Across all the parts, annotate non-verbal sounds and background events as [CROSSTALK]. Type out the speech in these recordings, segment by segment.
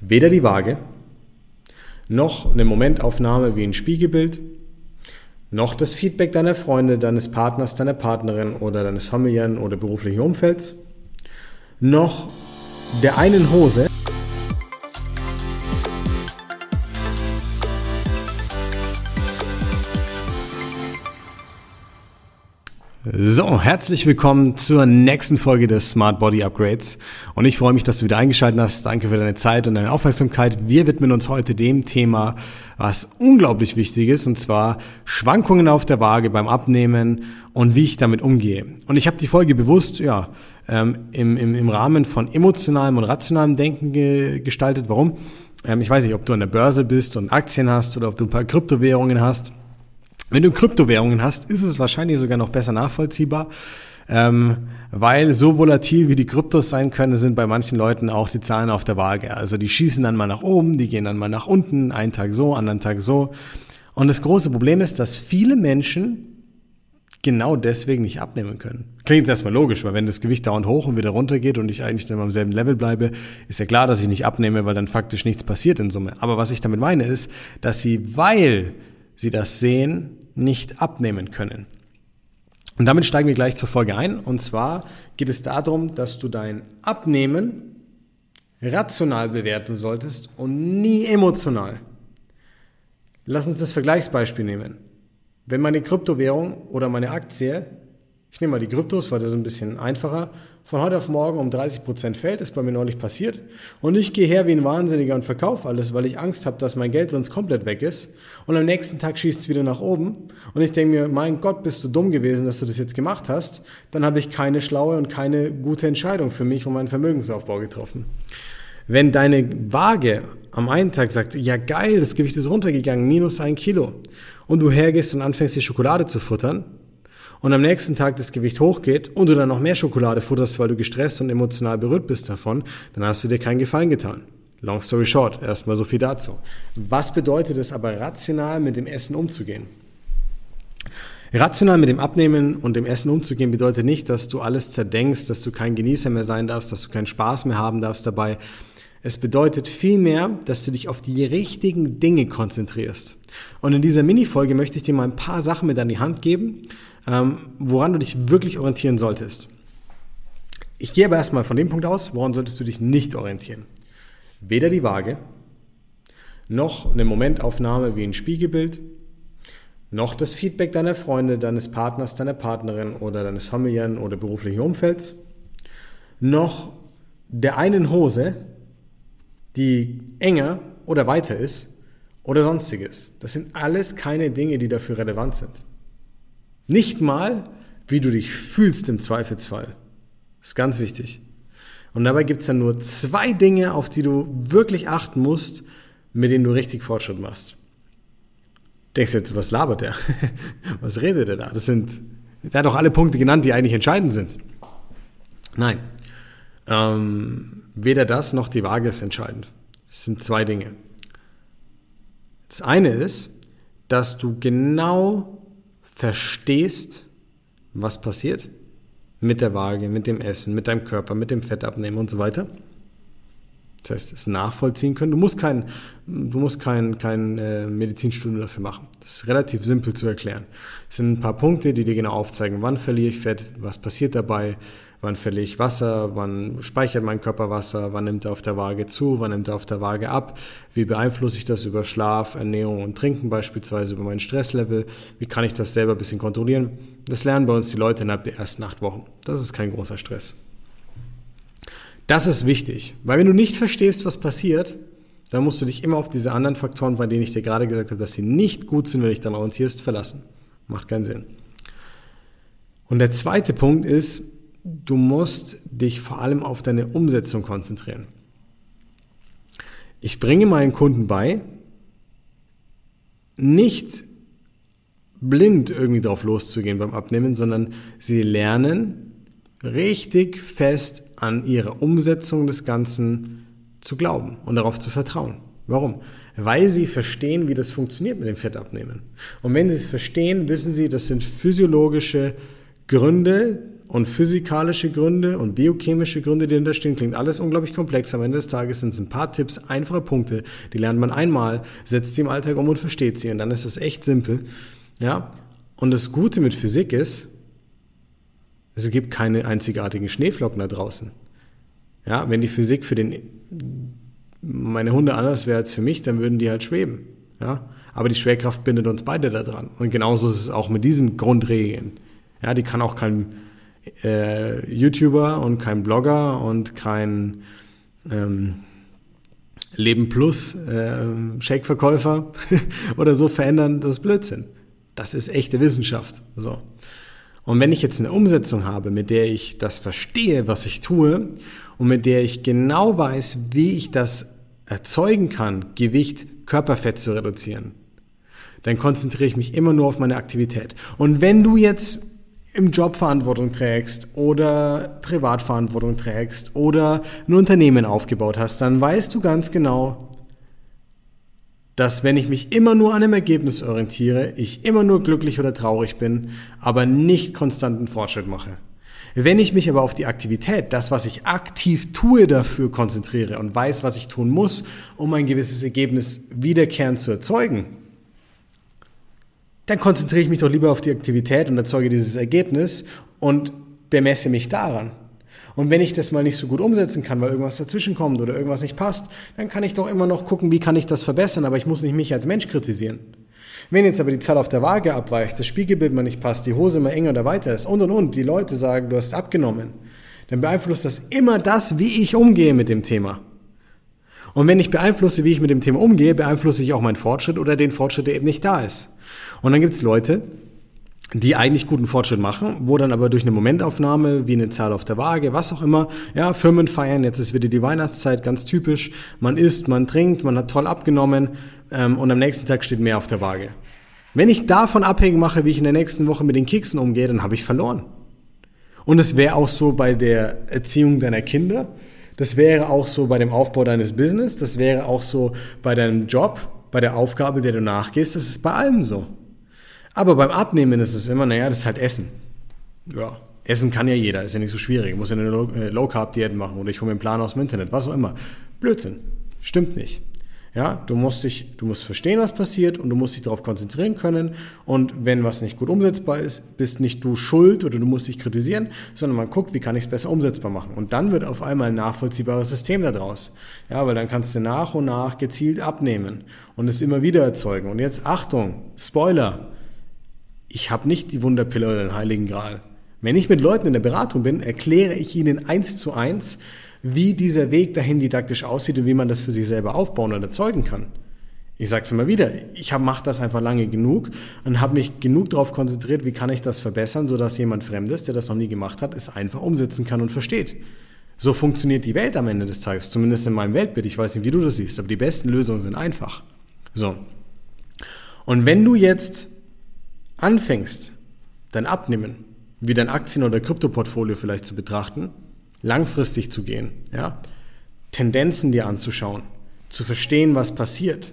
Weder die Waage, noch eine Momentaufnahme wie ein Spiegelbild, noch das Feedback deiner Freunde, deines Partners, deiner Partnerin oder deines familiären oder beruflichen Umfelds, noch der einen Hose, So, herzlich willkommen zur nächsten Folge des Smart Body Upgrades. Und ich freue mich, dass du wieder eingeschaltet hast. Danke für deine Zeit und deine Aufmerksamkeit. Wir widmen uns heute dem Thema, was unglaublich wichtig ist, und zwar Schwankungen auf der Waage beim Abnehmen und wie ich damit umgehe. Und ich habe die Folge bewusst, ja, ähm, im, im, im Rahmen von emotionalem und rationalem Denken ge gestaltet. Warum? Ähm, ich weiß nicht, ob du an der Börse bist und Aktien hast oder ob du ein paar Kryptowährungen hast. Wenn du Kryptowährungen hast, ist es wahrscheinlich sogar noch besser nachvollziehbar, ähm, weil so volatil wie die Kryptos sein können, sind bei manchen Leuten auch die Zahlen auf der Waage. Also die schießen dann mal nach oben, die gehen dann mal nach unten, einen Tag so, anderen Tag so. Und das große Problem ist, dass viele Menschen genau deswegen nicht abnehmen können. Klingt erstmal logisch, weil wenn das Gewicht dauernd hoch und wieder runter geht und ich eigentlich dann am selben Level bleibe, ist ja klar, dass ich nicht abnehme, weil dann faktisch nichts passiert in Summe. Aber was ich damit meine ist, dass sie, weil sie das sehen, nicht abnehmen können. Und damit steigen wir gleich zur Folge ein. Und zwar geht es darum, dass du dein Abnehmen rational bewerten solltest und nie emotional. Lass uns das Vergleichsbeispiel nehmen. Wenn meine Kryptowährung oder meine Aktie, ich nehme mal die Kryptos, weil das ein bisschen einfacher, von heute auf morgen um 30 Prozent fällt, ist bei mir neulich passiert. Und ich gehe her wie ein Wahnsinniger und verkaufe alles, weil ich Angst habe, dass mein Geld sonst komplett weg ist. Und am nächsten Tag schießt es wieder nach oben. Und ich denke mir, mein Gott, bist du dumm gewesen, dass du das jetzt gemacht hast. Dann habe ich keine schlaue und keine gute Entscheidung für mich und meinen Vermögensaufbau getroffen. Wenn deine Waage am einen Tag sagt, ja geil, das Gewicht ist runtergegangen, minus ein Kilo, und du hergehst und anfängst die Schokolade zu futtern, und am nächsten Tag das Gewicht hochgeht und du dann noch mehr Schokolade futterst, weil du gestresst und emotional berührt bist davon, dann hast du dir keinen Gefallen getan. Long story short, erstmal so viel dazu. Was bedeutet es aber rational mit dem Essen umzugehen? Rational mit dem Abnehmen und dem Essen umzugehen bedeutet nicht, dass du alles zerdenkst, dass du kein Genießer mehr sein darfst, dass du keinen Spaß mehr haben darfst dabei. Es bedeutet vielmehr, dass du dich auf die richtigen Dinge konzentrierst. Und in dieser Mini-Folge möchte ich dir mal ein paar Sachen mit an die Hand geben, ähm, woran du dich wirklich orientieren solltest. Ich gehe aber erstmal von dem Punkt aus, woran solltest du dich nicht orientieren. Weder die Waage, noch eine Momentaufnahme wie ein Spiegelbild, noch das Feedback deiner Freunde, deines Partners, deiner Partnerin oder deines familiären oder beruflichen Umfelds, noch der einen Hose, die enger oder weiter ist oder sonstiges. Das sind alles keine Dinge, die dafür relevant sind. Nicht mal, wie du dich fühlst im Zweifelsfall. Das ist ganz wichtig. Und dabei gibt es dann nur zwei Dinge, auf die du wirklich achten musst, mit denen du richtig Fortschritt machst. Denkst jetzt, was labert der? [LAUGHS] was redet er da? Das sind, der hat doch alle Punkte genannt, die eigentlich entscheidend sind. Nein. Ähm, weder das noch die Waage ist entscheidend. Es sind zwei Dinge. Das eine ist, dass du genau verstehst, was passiert mit der Waage, mit dem Essen, mit deinem Körper, mit dem Fettabnehmen und so weiter. Das heißt, es nachvollziehen können. Du musst kein, du musst kein, kein äh, Medizinstudium dafür machen. Das ist relativ simpel zu erklären. Es sind ein paar Punkte, die dir genau aufzeigen, wann verliere ich Fett, was passiert dabei, wann verliere ich Wasser, wann speichert mein Körper Wasser, wann nimmt er auf der Waage zu, wann nimmt er auf der Waage ab, wie beeinflusse ich das über Schlaf, Ernährung und Trinken beispielsweise, über mein Stresslevel, wie kann ich das selber ein bisschen kontrollieren. Das lernen bei uns die Leute innerhalb der ersten acht Wochen. Das ist kein großer Stress. Das ist wichtig, weil wenn du nicht verstehst, was passiert, dann musst du dich immer auf diese anderen Faktoren, bei denen ich dir gerade gesagt habe, dass sie nicht gut sind, wenn du dich dann orientierst, verlassen. Macht keinen Sinn. Und der zweite Punkt ist, du musst dich vor allem auf deine Umsetzung konzentrieren. Ich bringe meinen Kunden bei, nicht blind irgendwie drauf loszugehen beim Abnehmen, sondern sie lernen richtig fest an ihre Umsetzung des Ganzen zu glauben und darauf zu vertrauen. Warum? Weil sie verstehen, wie das funktioniert mit dem Fettabnehmen. Und wenn sie es verstehen, wissen sie, das sind physiologische Gründe, und physikalische Gründe und biochemische Gründe, die dahinter stehen, klingt alles unglaublich komplex. Am Ende des Tages sind es ein paar Tipps, einfache Punkte, die lernt man einmal, setzt sie im Alltag um und versteht sie und dann ist es echt simpel. Ja? Und das Gute mit Physik ist, es gibt keine einzigartigen Schneeflocken da draußen. Ja, wenn die Physik für den, meine Hunde anders wäre als für mich, dann würden die halt schweben. Ja, aber die Schwerkraft bindet uns beide da dran. Und genauso ist es auch mit diesen Grundregeln. Ja, die kann auch kein äh, YouTuber und kein Blogger und kein ähm, Leben Plus äh, Shake-Verkäufer [LAUGHS] oder so verändern. Das ist Blödsinn. Das ist echte Wissenschaft. So. Und wenn ich jetzt eine Umsetzung habe, mit der ich das verstehe, was ich tue, und mit der ich genau weiß, wie ich das erzeugen kann, Gewicht, Körperfett zu reduzieren, dann konzentriere ich mich immer nur auf meine Aktivität. Und wenn du jetzt im Job Verantwortung trägst oder Privatverantwortung trägst oder ein Unternehmen aufgebaut hast, dann weißt du ganz genau, dass wenn ich mich immer nur an einem Ergebnis orientiere, ich immer nur glücklich oder traurig bin, aber nicht konstanten Fortschritt mache. Wenn ich mich aber auf die Aktivität, das, was ich aktiv tue, dafür konzentriere und weiß, was ich tun muss, um ein gewisses Ergebnis wiederkehrend zu erzeugen, dann konzentriere ich mich doch lieber auf die Aktivität und erzeuge dieses Ergebnis und bemesse mich daran. Und wenn ich das mal nicht so gut umsetzen kann, weil irgendwas dazwischen kommt oder irgendwas nicht passt, dann kann ich doch immer noch gucken, wie kann ich das verbessern, aber ich muss nicht mich als Mensch kritisieren. Wenn jetzt aber die Zahl auf der Waage abweicht, das Spiegelbild mal nicht passt, die Hose mal enger oder weiter ist und und und, die Leute sagen, du hast abgenommen, dann beeinflusst das immer das, wie ich umgehe mit dem Thema. Und wenn ich beeinflusse, wie ich mit dem Thema umgehe, beeinflusse ich auch meinen Fortschritt oder den Fortschritt, der eben nicht da ist. Und dann gibt es Leute, die eigentlich guten Fortschritt machen, wo dann aber durch eine Momentaufnahme, wie eine Zahl auf der Waage, was auch immer, ja, Firmen feiern, jetzt ist wieder die Weihnachtszeit, ganz typisch, man isst, man trinkt, man hat toll abgenommen ähm, und am nächsten Tag steht mehr auf der Waage. Wenn ich davon abhängig mache, wie ich in der nächsten Woche mit den Keksen umgehe, dann habe ich verloren. Und es wäre auch so bei der Erziehung deiner Kinder, das wäre auch so bei dem Aufbau deines Business, das wäre auch so bei deinem Job, bei der Aufgabe, der du nachgehst, das ist bei allem so. Aber beim Abnehmen ist es immer, naja, das ist halt Essen. Ja, Essen kann ja jeder, ist ja nicht so schwierig. Ich muss ja eine äh, Low-Carb-Diät machen oder ich hole mir einen Plan aus dem Internet, was auch immer. Blödsinn. Stimmt nicht. Ja, du musst dich, du musst verstehen, was passiert und du musst dich darauf konzentrieren können. Und wenn was nicht gut umsetzbar ist, bist nicht du schuld oder du musst dich kritisieren, sondern man guckt, wie kann ich es besser umsetzbar machen. Und dann wird auf einmal ein nachvollziehbares System daraus. Ja, weil dann kannst du nach und nach gezielt abnehmen und es immer wieder erzeugen. Und jetzt Achtung, Spoiler ich habe nicht die Wunderpille oder den Heiligen Gral. Wenn ich mit Leuten in der Beratung bin, erkläre ich ihnen eins zu eins, wie dieser Weg dahin didaktisch aussieht und wie man das für sich selber aufbauen und erzeugen kann. Ich sage es immer wieder, ich mache das einfach lange genug und habe mich genug darauf konzentriert, wie kann ich das verbessern, sodass jemand Fremdes, der das noch nie gemacht hat, es einfach umsetzen kann und versteht. So funktioniert die Welt am Ende des Tages, zumindest in meinem Weltbild. Ich weiß nicht, wie du das siehst, aber die besten Lösungen sind einfach. So. Und wenn du jetzt anfängst, dein Abnehmen, wie dein Aktien- oder Kryptoportfolio vielleicht zu betrachten, langfristig zu gehen, ja, Tendenzen dir anzuschauen, zu verstehen, was passiert,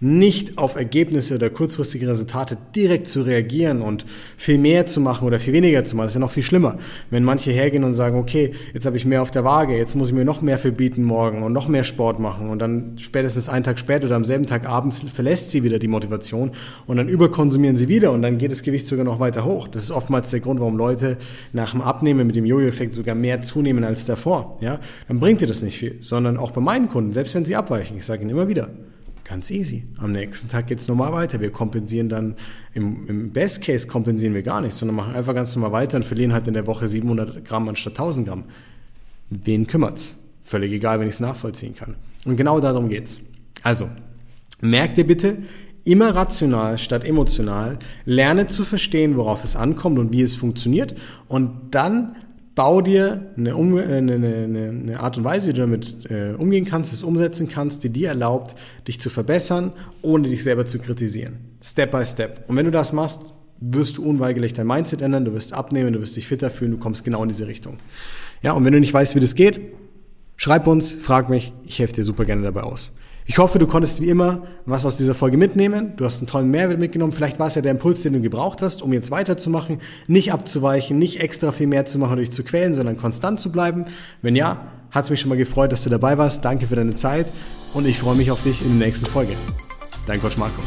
nicht auf Ergebnisse oder kurzfristige Resultate direkt zu reagieren und viel mehr zu machen oder viel weniger zu machen. Das ist ja noch viel schlimmer. Wenn manche hergehen und sagen, okay, jetzt habe ich mehr auf der Waage, jetzt muss ich mir noch mehr verbieten morgen und noch mehr Sport machen und dann spätestens einen Tag später oder am selben Tag abends verlässt sie wieder die Motivation und dann überkonsumieren sie wieder und dann geht das Gewicht sogar noch weiter hoch. Das ist oftmals der Grund, warum Leute nach dem Abnehmen mit dem Jojo-Effekt sogar mehr zunehmen als davor. Ja, dann bringt dir das nicht viel, sondern auch bei meinen Kunden, selbst wenn sie abweichen, ich sage ihnen immer wieder, Ganz easy. Am nächsten Tag geht es normal weiter. Wir kompensieren dann, im, im, Best Case kompensieren wir gar nichts, sondern machen einfach ganz normal weiter und verlieren halt in der Woche 700 Gramm anstatt 1000 Gramm. Wen kümmert's? Völlig egal, wenn ich es nachvollziehen kann. Und genau darum geht's. Also, merkt ihr bitte, immer rational statt emotional, lerne zu verstehen, worauf es ankommt und wie es funktioniert und dann bau dir eine, um, äh, eine, eine, eine, Art und Weise, wie du damit äh, umgehen kannst, es umsetzen kannst, die dir erlaubt, dich zu verbessern, ohne dich selber zu kritisieren. Step by Step. Und wenn du das machst, wirst du unweigerlich dein Mindset ändern, du wirst abnehmen, du wirst dich fitter fühlen, du kommst genau in diese Richtung. Ja, und wenn du nicht weißt, wie das geht, Schreib uns, frag mich, ich helfe dir super gerne dabei aus. Ich hoffe, du konntest wie immer was aus dieser Folge mitnehmen. Du hast einen tollen Mehrwert mitgenommen. Vielleicht war es ja der Impuls, den du gebraucht hast, um jetzt weiterzumachen, nicht abzuweichen, nicht extra viel mehr zu machen und dich zu quälen, sondern konstant zu bleiben. Wenn ja, hat es mich schon mal gefreut, dass du dabei warst. Danke für deine Zeit und ich freue mich auf dich in der nächsten Folge. Dein Coach Marco.